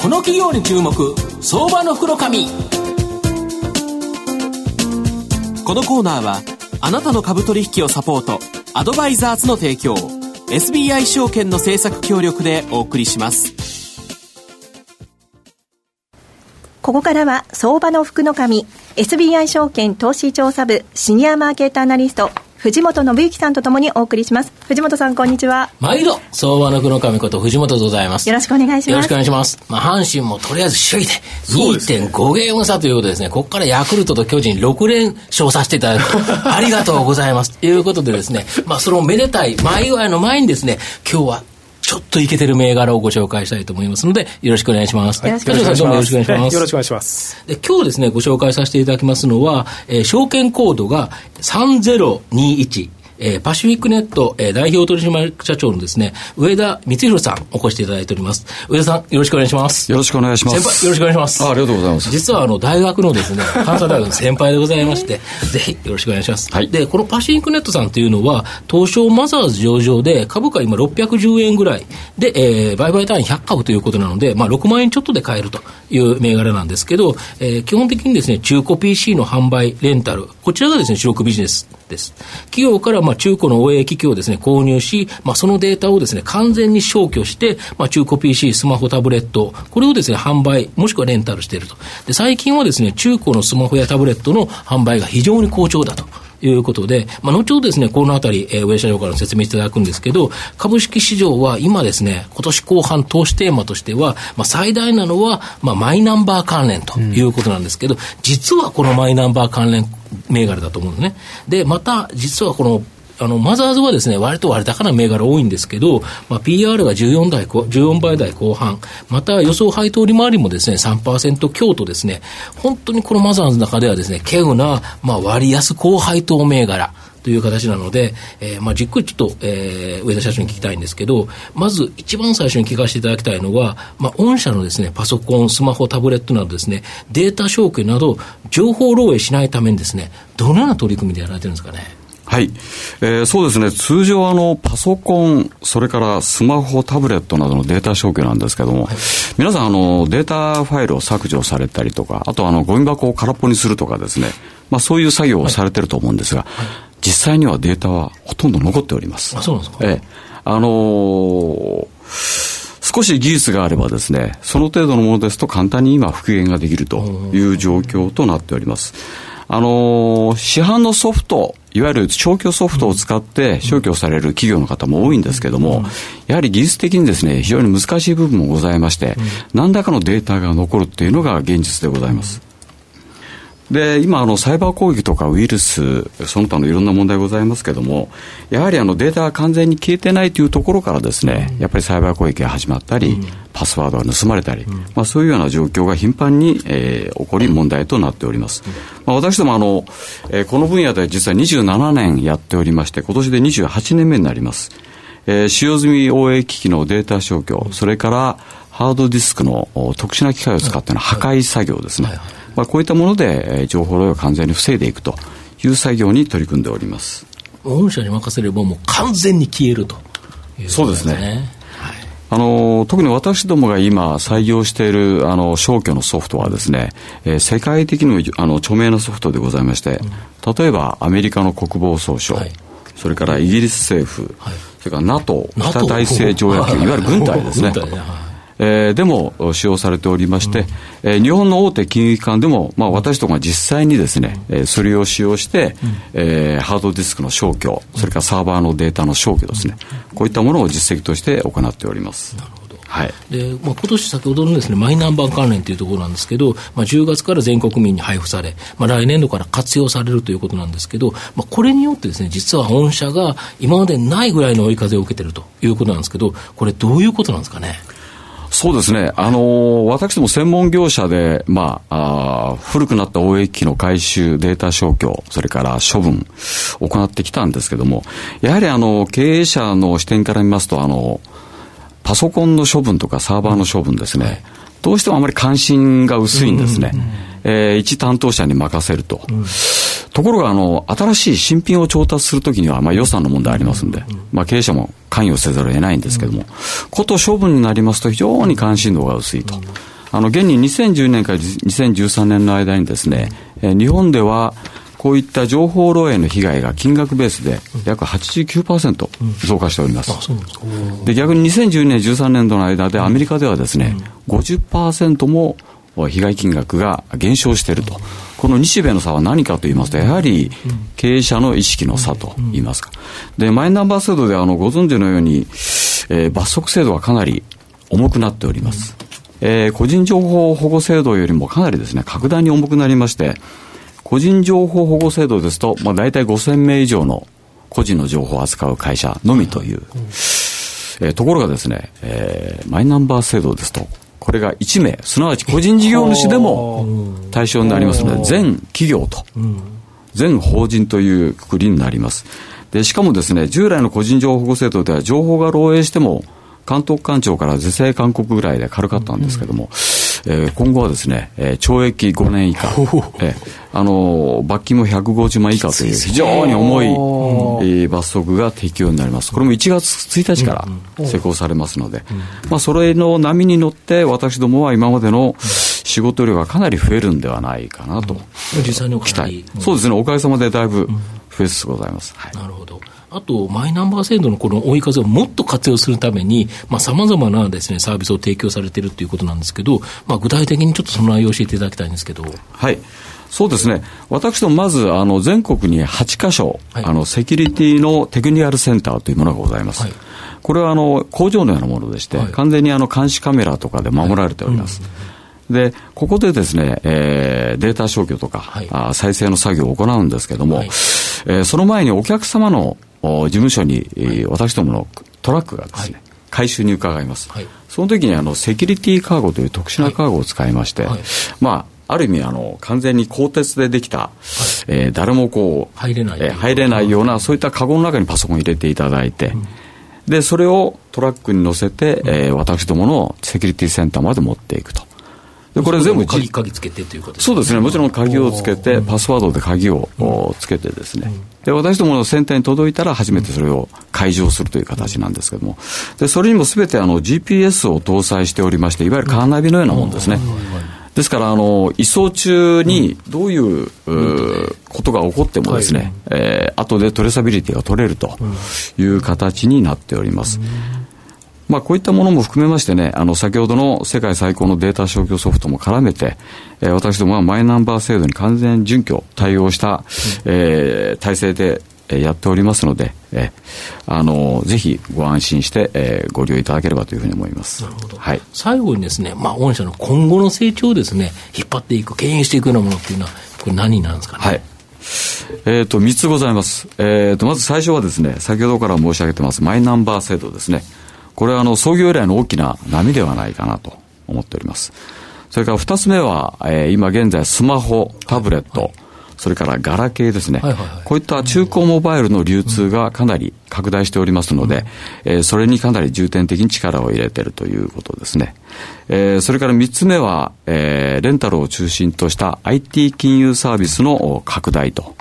この企業に注目相場の袋紙。このコーナーはあなたの株取引をサポートアドバイザーズの提供 SBI 証券の政策協力でお送りします。ここからは相場の福の神 SBI 証券投資調査部シニアマーケットアナリスト藤本信之さんとともにお送りします。藤本さん、こんにちは。毎度、相場の黒神こと藤本でございます。よろしくお願いします。よろしくお願いします。まあ、阪神もとりあえず首位で、2.5ゲーム差ということですね、ここからヤクルトと巨人6連勝させていただく ありがとうございます。ということでですね、まあ、そのめでたい前祝いの前にですね、今日はちょっといけてる銘柄をご紹介したいと思いますので、よろしくお願いします。よろしくお願いします。よろしくお願いします。よろしくお願いします。で今日ですね、ご紹介させていただきますのは、えー、証券コードが3021。えー、パシフィックネット、えー、代表取締社長のですね、上田光弘さん、お越しいただいております。上田さん、よろしくお願いします。よろしくお願いします。先輩、よろしくお願いします。あありがとうございます。実は、あの、大学のですね、関西大学の先輩でございまして、ぜひ、よろしくお願いします。はい。で、このパシフィックネットさんというのは、東証マザーズ上場で、株価今610円ぐらいで、えー、売買単位100株ということなので、まあ、6万円ちょっとで買えるという銘柄なんですけど、えー、基本的にですね、中古 PC の販売、レンタル、こちらがですね、主力ビジネスです。企業からまあ中古の OA 機器をですね、購入し、まあ、そのデータをですね、完全に消去して、まあ、中古 PC、スマホ、タブレット、これをですね、販売、もしくはレンタルしていると。で、最近はですね、中古のスマホやタブレットの販売が非常に好調だと。いうことで、まあ、後ほどですね、このあたり、えー、上社長から説明いただくんですけど、株式市場は今ですね、今年後半投資テーマとしては、まあ、最大なのは、まあ、マイナンバー関連ということなんですけど、うん、実はこのマイナンバー関連銘柄だと思うんですね。で、また、実はこのあの、マザーズはですね、割と割高な銘柄多いんですけど、まあ、PR が14台、14倍台後半、また予想配当利回りもですね、3%強とですね、本当にこのマザーズの中ではですね、稀有な、まあ、割安高配当銘柄、という形なので、えー、まあじっくりちょっと、えー、上田社長に聞きたいんですけど、まず一番最初に聞かせていただきたいのは、まあ、御社のですね、パソコン、スマホ、タブレットなどですね、データ証券など、情報漏洩しないためにですね、どのような取り組みでやられてるんですかね？はい、えー、そうですね、通常あの、パソコン、それからスマホ、タブレットなどのデータ消去なんですけども、はい、皆さんあの、データファイルを削除されたりとか、あとあの、ゴミ箱を空っぽにするとかですね、まあ、そういう作業をされてると思うんですが、はい。はい、実際にはデータはほとんど残っております。あそうなんですか、えー、あのー少し技術があればですね、その程度のものですと簡単に今復元ができるという状況となっております。あのー、市販のソフト、いわゆる消去ソフトを使って消去される企業の方も多いんですけども、やはり技術的にですね、非常に難しい部分もございまして、何らかのデータが残るっていうのが現実でございます。で、今、あの、サイバー攻撃とかウイルス、その他のいろんな問題ございますけども、やはりあの、データが完全に消えてないというところからですね、やっぱりサイバー攻撃が始まったり、パスワードが盗まれたり、まあ、そういうような状況が頻繁に、えー、起こり問題となっております。まあ、私どもあの、えー、この分野で実は27年やっておりまして、今年で28年目になります。えー、使用済み OA 機器のデータ消去、それからハードディスクの特殊な機械を使っての破壊作業ですね。はいはいまあ、こういったもので、えー、情報漏洩を完全に防いでいくという作業に取り組んでおります。御社に任せればもう完全に消えるという、ね、そうですね。あの特に私どもが今採用しているあの消去のソフトはですね、えー、世界的にもあの著名なソフトでございまして、うん、例えばアメリカの国防総省、はい、それからイギリス政府、はい、それから NATO 北大西条約、い。わゆる軍隊ですね、えー、でも使用されておりまして、うん、えー、日本の大手金融機関でも、まあ、私どもが実際にですね、えー、それを使用して、うん、えー、ハードディスクの消去、それからサーバーのデータの消去ですね、うん、こういったものを実績として行っております。なるほど。はい、でまあ、今年先ほどのです、ね、マイナンバー関連というところなんですけど、まあ、10月から全国民に配布され、まあ、来年度から活用されるということなんですけど、まあ、これによってです、ね、実は御社が今までないぐらいの追い風を受けているということなんですけど、これ、どういうことなんですかね？そうですね。あのー、私ども専門業者で、まあ、あ古くなった OA 機の回収、データ消去、それから処分、行ってきたんですけども、やはりあの、経営者の視点から見ますと、あの、パソコンの処分とかサーバーの処分ですね、どうしてもあまり関心が薄いんですね。えー、一担当者に任せると。ところが、あの、新しい新品を調達するときには、まあ予算の問題ありますんで、まあ経営者も関与せざるを得ないんですけども、こと処分になりますと非常に関心度が薄いと。あの、現に2010年から2013年の間にですね、え日本では、こういった情報漏洩の被害が金額ベースで約89%増加しております。で逆に2012年、13年度の間でアメリカではですね、50%も被害金額が減少していると。この日米の差は何かと言いますと、やはり経営者の意識の差と言いますか。で、マイナンバー制度であのご存知のように、えー、罰則制度はかなり重くなっております。えー、個人情報保護制度よりもかなりですね、格段に重くなりまして、個人情報保護制度ですと、まあ、大体5000名以上の個人の情報を扱う会社のみという、えー、ところがですね、えー、マイナンバー制度ですと、これが1名、すなわち個人事業主でも対象になりますので、全企業と、全法人というくくりになります。で、しかもですね、従来の個人情報保護制度では情報が漏洩しても、監督官庁から是正勧告ぐらいで軽かったんですけども、えー、今後はですね、えー、懲役5年以下、えー、あの罰金も150万以下という非常に重い、えー、罰則が適用になります。これも1月1日から施行されますので、まあ、それの波に乗って私どもは今までの仕事量がかなり増えるんではないかなと、実際に期待、そうですね、おかげさまでだいぶ増えつつございます。はい、なるほどあと、マイナンバー制度のこの追い風をもっと活用するために、さまざ、まなですね、サービスを提供されているということなんですけど、まあ、具体的にちょっとその内容を教えていただきたいんですけど。はい。そうですね。私どもまず、あの、全国に8箇所、はい、あの、セキュリティのテクニカルセンターというものがございます。はい、これは、あの、工場のようなものでして、はい、完全にあの、監視カメラとかで守られております。うん、で、ここでですね、えー、データ消去とか、はい、あ再生の作業を行うんですけども、はい、えー、その前にお客様の事務所に、はい、私どものトラックがですね、はい、回収に伺います、はい、その時にあのセキュリティカーゴという特殊なカーゴを使いまして、まあある意味あの完全に鋼鉄でできた、はい、えー、誰もこう入れない、えー、入れないようなそういったカゴの中にパソコン入れていただいて、うん、でそれをトラックに乗せて、うん、えー、私どものセキュリティセンターまで持っていくと。でこれ全部鍵鍵つけてということですそうですね。もちろん鍵をつけてパスワードで鍵をつけてですね、で私どものセンターに届いたら初めてそれを解錠するという形なんですけども。でそれにもすべてあの GPS を搭載しておりましていわゆるカーナビのようなもんですね、ですからあの移送中にどういう,、うことが起こってもですね、はい、えー、後でトレーサビリティが取れるという形になっております、まあ、こういったものも含めましてね、あの、先ほどの世界最高のデータ消去ソフトも絡めて、えー、私どもはマイナンバー制度に完全準拠、対応した、えー、体制で、やっておりますので、えー、あのぜひご安心して、えー、ご利用いただければというふうに思います。なるほど。はい。最後にですね、まあ、御社の今後の成長をですね、引っ張っていく、牽引していくようなものっていうのは、これ何なんですかね？はい。えっ、ー、と、3つございます。えっ、ー、と、まず最初はですね、先ほどから申し上げてます、マイナンバー制度ですね。これはあの創業以来の大きな波ではないかなと思っております。それから二つ目は、えー、今現在スマホ、タブレット、はい、それからガラケーですね、はいはいはい、こういった中古モバイルの流通がかなり拡大しておりますので、うん、えー、それにかなり重点的に力を入れているということですね。えー、それから三つ目は、えー、レンタルを中心とした IT 金融サービスの拡大と。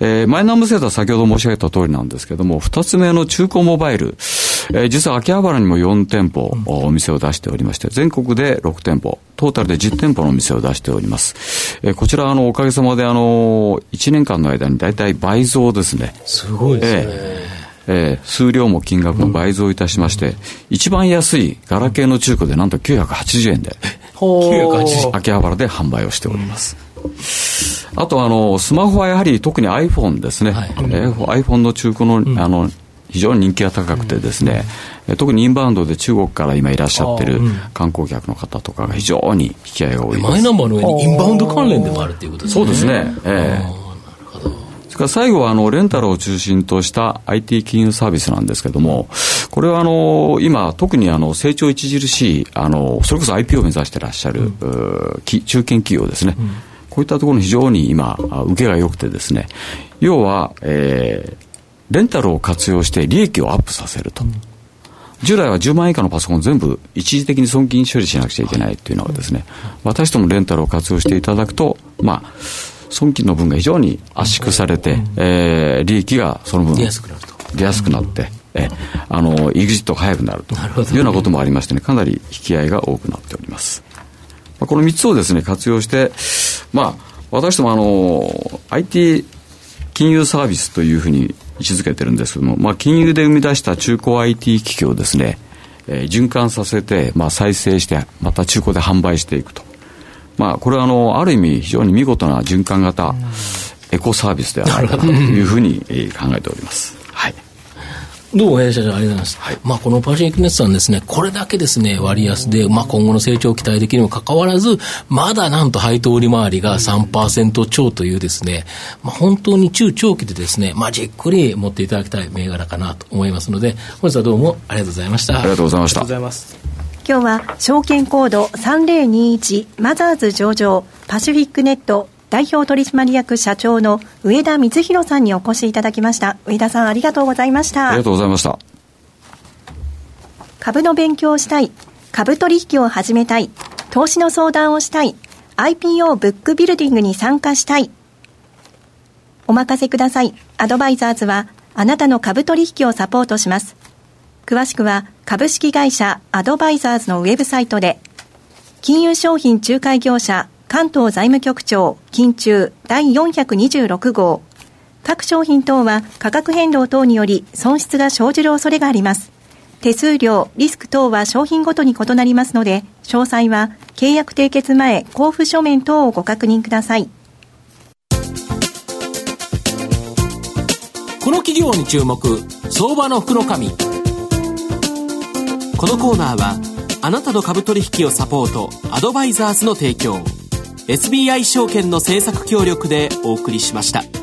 えー、マイナンバー制度は先ほど申し上げた通りなんですけども、二つ目の中古モバイル、えー、実は秋葉原にも4店舗、お店を出しておりまして、全国で6店舗、トータルで10店舗のお店を出しております。えー、こちら、あの、おかげさまで、あの、1年間の間に大体倍増ですね。すごいですね。えーえー、数量も金額も倍増いたしまして、うん、一番安いガラケーの中古でなんと980円で、秋葉原で販売をしております。あとあの、スマホはやはり特に iPhone ですね、はい、えー、iPhone の中古の,、あの非常に人気が高くてですね、うん、特にインバウンドで中国から今いらっしゃってる観光客の方とかが非常に引き合いが多いです。マイナンバーの上にインバウンド関連でもあるということですね。そうですね。ええ。ーそれから最後はあのレンタルを中心とした IT 金融サービスなんですけれども、これはあの今、特にあの成長著しいあの、それこそ IP を目指してらっしゃる、うん、中堅企業ですね、うん、こういったところに非常に今、受けが良くてですね、要は、えー、レンタルを活用して利益をアップさせると。従来は10万円以下のパソコン全部一時的に損金処理しなくちゃいけないっていうのはですね、私どもレンタルを活用していただくと、まあ、損金の分が非常に圧縮されて、うん、えー、利益がその分出やすくなると。出やすくなって、えあの、イグジットが早くなるというようなこともありましてね、かなり引き合いが多くなっております。まあ、この3つをですね、活用して、まあ、私どもあの、IT 金融サービスというふうに位置づけてるんですけども、まあ、金融で生み出した中古 IT 機器をですね、えー、循環させて、まあ、再生して、また中古で販売していくと。まあ、これはあの、ある意味非常に見事な循環型エコサービスではないかというふうに考えております。はい。どうも、弊社長、ありがとうございます。はい、まあ、このパシフィックネットさんですね、これだけですね、割安で、まあ、今後の成長を期待できるにもかかわらず、まだなんと配当利回りが3%超というですね、まあ、本当に中長期でですね、まあ、じっくり持っていただきたい銘柄かなと思いますので、本日はどうもありがとうございました。ありがとうございました。ありがとうございます。今日は証券コード3021マザーズ上場パシフィックネット代表取締役社長の上田光弘さんにお越しいただきました上田さんありがとうございましたありがとうございました株の勉強をしたい、株取引を始めたい、投資の相談をしたい、IPO ブックビルディングに参加したい。お任せください。アドバイザーズは、あなたの株取引をサポートします。詳しくは、株式会社アドバイザーズのウェブサイトで、金融商品仲介業者関東財務局長金中第426号各商品等は価格変動等により損失が生じる恐れがあります。手数料、リスク等は商品ごとに異なりますので、詳細は契約締結前交付書面等をご確認ください。この企業に注目、相場の福の神。このコーナーは、あなたの株取引をサポート、アドバイザーズの提供、SBI 証券の政策協力でお送りしました。